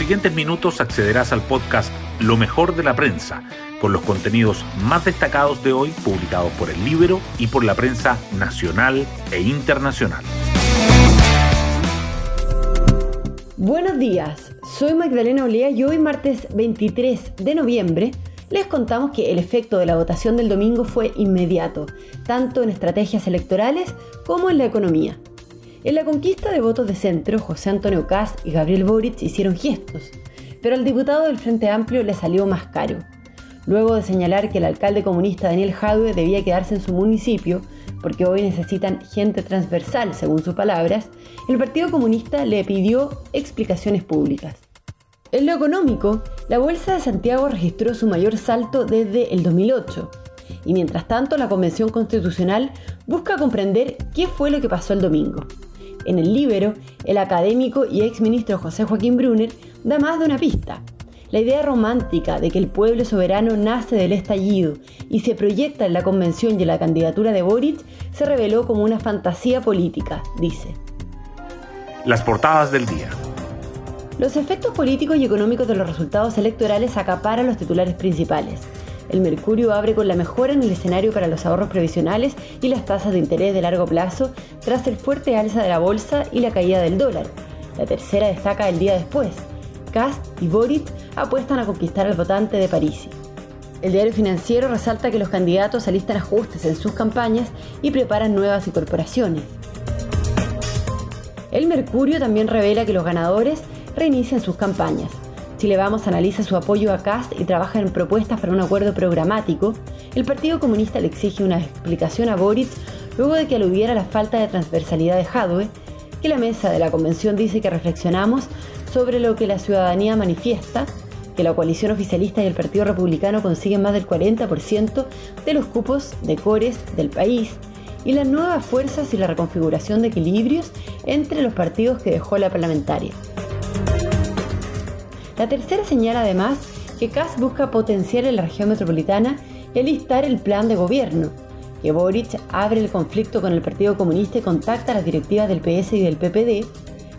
siguientes minutos accederás al podcast Lo mejor de la prensa, con los contenidos más destacados de hoy publicados por el Libro y por la prensa nacional e internacional. Buenos días, soy Magdalena Olea y hoy martes 23 de noviembre les contamos que el efecto de la votación del domingo fue inmediato, tanto en estrategias electorales como en la economía. En la conquista de votos de centro, José Antonio Caz y Gabriel Boric hicieron gestos, pero al diputado del Frente Amplio le salió más caro. Luego de señalar que el alcalde comunista Daniel Jadwe debía quedarse en su municipio, porque hoy necesitan gente transversal, según sus palabras, el Partido Comunista le pidió explicaciones públicas. En lo económico, la Bolsa de Santiago registró su mayor salto desde el 2008. Y mientras tanto, la Convención Constitucional busca comprender qué fue lo que pasó el domingo. En el Libero, el académico y exministro José Joaquín Brunner da más de una pista. La idea romántica de que el pueblo soberano nace del estallido y se proyecta en la convención y en la candidatura de Boric se reveló como una fantasía política, dice. Las portadas del día. Los efectos políticos y económicos de los resultados electorales acaparan los titulares principales. El Mercurio abre con la mejora en el escenario para los ahorros previsionales y las tasas de interés de largo plazo tras el fuerte alza de la bolsa y la caída del dólar. La tercera destaca el día después. Cast y Boric apuestan a conquistar al votante de París. El diario financiero resalta que los candidatos alistan ajustes en sus campañas y preparan nuevas incorporaciones. El Mercurio también revela que los ganadores reinician sus campañas. Chile Vamos analiza su apoyo a Cast y trabaja en propuestas para un acuerdo programático. El Partido Comunista le exige una explicación a Boric luego de que aludiera la falta de transversalidad de Jadwe, que la mesa de la convención dice que reflexionamos sobre lo que la ciudadanía manifiesta, que la coalición oficialista y el Partido Republicano consiguen más del 40% de los cupos de cores del país, y las nuevas fuerzas y la reconfiguración de equilibrios entre los partidos que dejó la parlamentaria. La tercera señala además que CAS busca potenciar en la región metropolitana y alistar el plan de gobierno, que Boric abre el conflicto con el Partido Comunista y contacta a las directivas del PS y del PPD,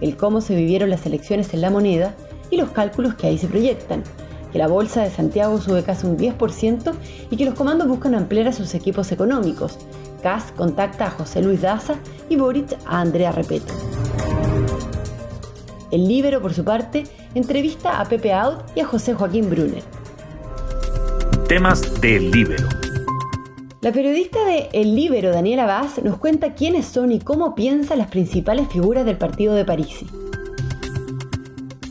el cómo se vivieron las elecciones en la moneda y los cálculos que ahí se proyectan, que la bolsa de Santiago sube casi un 10% y que los comandos buscan ampliar a sus equipos económicos. CAS contacta a José Luis Daza y Boric a Andrea Repeto. El Libero, por su parte, entrevista a Pepe Out y a José Joaquín Brunner. Temas del Libero. La periodista de El Libero, Daniela Vaz, nos cuenta quiénes son y cómo piensan las principales figuras del partido de París.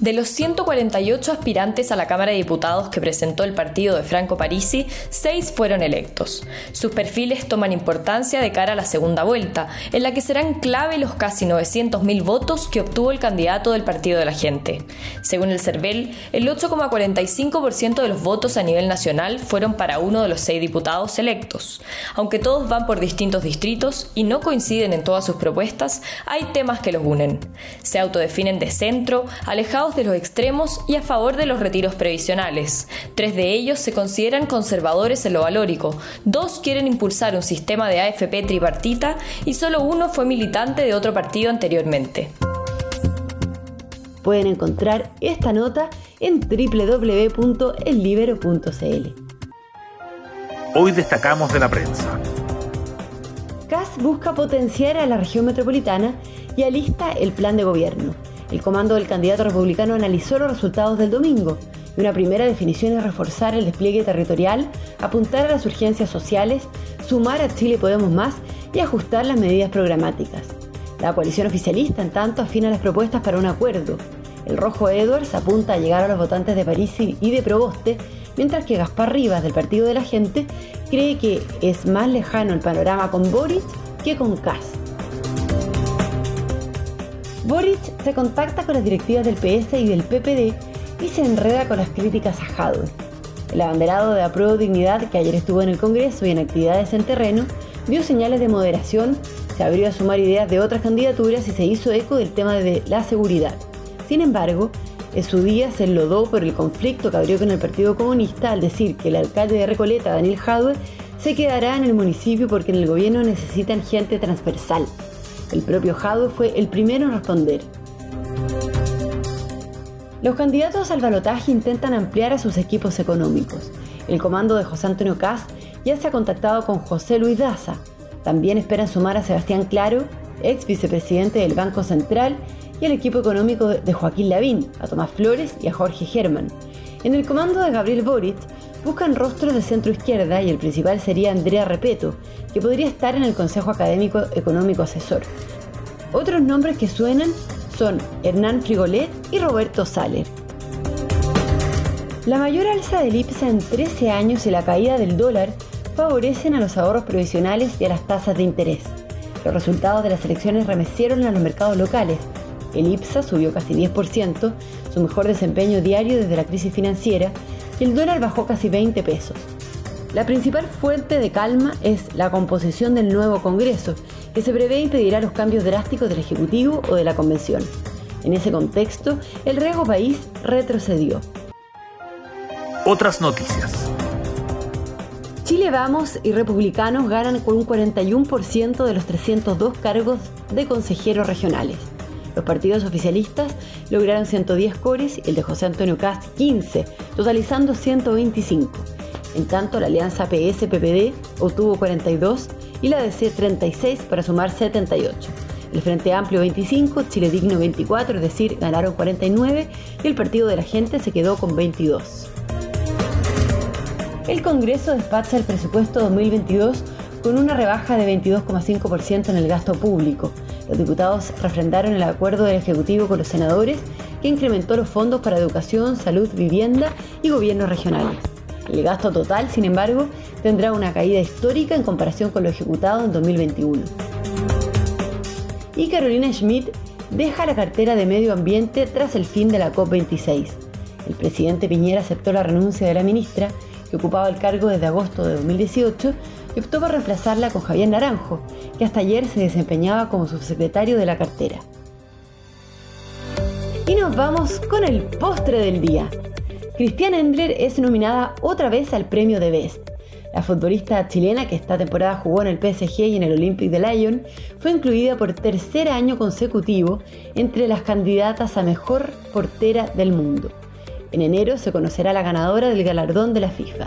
De los 148 aspirantes a la Cámara de Diputados que presentó el partido de Franco Parisi, seis fueron electos. Sus perfiles toman importancia de cara a la segunda vuelta, en la que serán clave los casi 900.000 votos que obtuvo el candidato del Partido de la Gente. Según el CERVEL, el 8,45% de los votos a nivel nacional fueron para uno de los seis diputados electos. Aunque todos van por distintos distritos y no coinciden en todas sus propuestas, hay temas que los unen. Se autodefinen de centro, alejados de los extremos y a favor de los retiros previsionales. Tres de ellos se consideran conservadores en lo valórico, dos quieren impulsar un sistema de AFP tripartita y solo uno fue militante de otro partido anteriormente. Pueden encontrar esta nota en www.ellibero.cl. Hoy destacamos de la prensa. CAS busca potenciar a la región metropolitana y alista el plan de gobierno. El comando del candidato republicano analizó los resultados del domingo y una primera definición es reforzar el despliegue territorial, apuntar a las urgencias sociales, sumar a Chile Podemos Más y ajustar las medidas programáticas. La coalición oficialista, en tanto, afina las propuestas para un acuerdo. El Rojo Edwards apunta a llegar a los votantes de París y de Proboste, mientras que Gaspar Rivas, del Partido de la Gente, cree que es más lejano el panorama con Boric que con Cast. Boric se contacta con las directivas del PS y del PPD y se enreda con las críticas a Jadwe. El abanderado de Apruebo Dignidad, que ayer estuvo en el Congreso y en actividades en terreno, vio señales de moderación, se abrió a sumar ideas de otras candidaturas y se hizo eco del tema de la seguridad. Sin embargo, en su día se enlodó por el conflicto que abrió con el Partido Comunista al decir que el alcalde de Recoleta, Daniel Jadwe, se quedará en el municipio porque en el gobierno necesitan gente transversal. El propio Jadwe fue el primero en responder. Los candidatos al balotaje intentan ampliar a sus equipos económicos. El comando de José Antonio Caz ya se ha contactado con José Luis Daza. También esperan sumar a Sebastián Claro, ex vicepresidente del Banco Central, y al equipo económico de Joaquín Lavín, a Tomás Flores y a Jorge Germán. En el comando de Gabriel Boric buscan rostros de centro izquierda y el principal sería Andrea Repeto, que podría estar en el Consejo Académico Económico Asesor. Otros nombres que suenan son Hernán Frigolet y Roberto Saler. La mayor alza del IPSA en 13 años y la caída del dólar favorecen a los ahorros provisionales y a las tasas de interés. Los resultados de las elecciones remecieron a los mercados locales. El IPSA subió casi 10%, su mejor desempeño diario desde la crisis financiera, y el dólar bajó casi 20 pesos. La principal fuente de calma es la composición del nuevo Congreso, que se prevé impedirá los cambios drásticos del Ejecutivo o de la Convención. En ese contexto, el riesgo país retrocedió. Otras noticias. Chile Vamos y Republicanos ganan con un 41% de los 302 cargos de consejeros regionales. Los partidos oficialistas lograron 110 cores y el de José Antonio Cast 15, totalizando 125. En tanto, la alianza PS-PPD obtuvo 42 y la DC 36 para sumar 78. El Frente Amplio 25, Chile Digno 24, es decir, ganaron 49 y el Partido de la Gente se quedó con 22. El Congreso despacha el presupuesto 2022 con una rebaja de 22,5% en el gasto público. Los diputados refrendaron el acuerdo del Ejecutivo con los senadores que incrementó los fondos para educación, salud, vivienda y gobiernos regionales. El gasto total, sin embargo, tendrá una caída histórica en comparación con lo ejecutado en 2021. Y Carolina Schmidt deja la cartera de Medio Ambiente tras el fin de la COP26. El presidente Piñera aceptó la renuncia de la ministra, que ocupaba el cargo desde agosto de 2018, y optó por reemplazarla con Javier Naranjo, que hasta ayer se desempeñaba como subsecretario de la cartera. Y nos vamos con el postre del día. Cristian Endler es nominada otra vez al premio de Best. La futbolista chilena que esta temporada jugó en el PSG y en el Olympic de Lyon fue incluida por tercer año consecutivo entre las candidatas a mejor portera del mundo. En enero se conocerá la ganadora del galardón de la FIFA.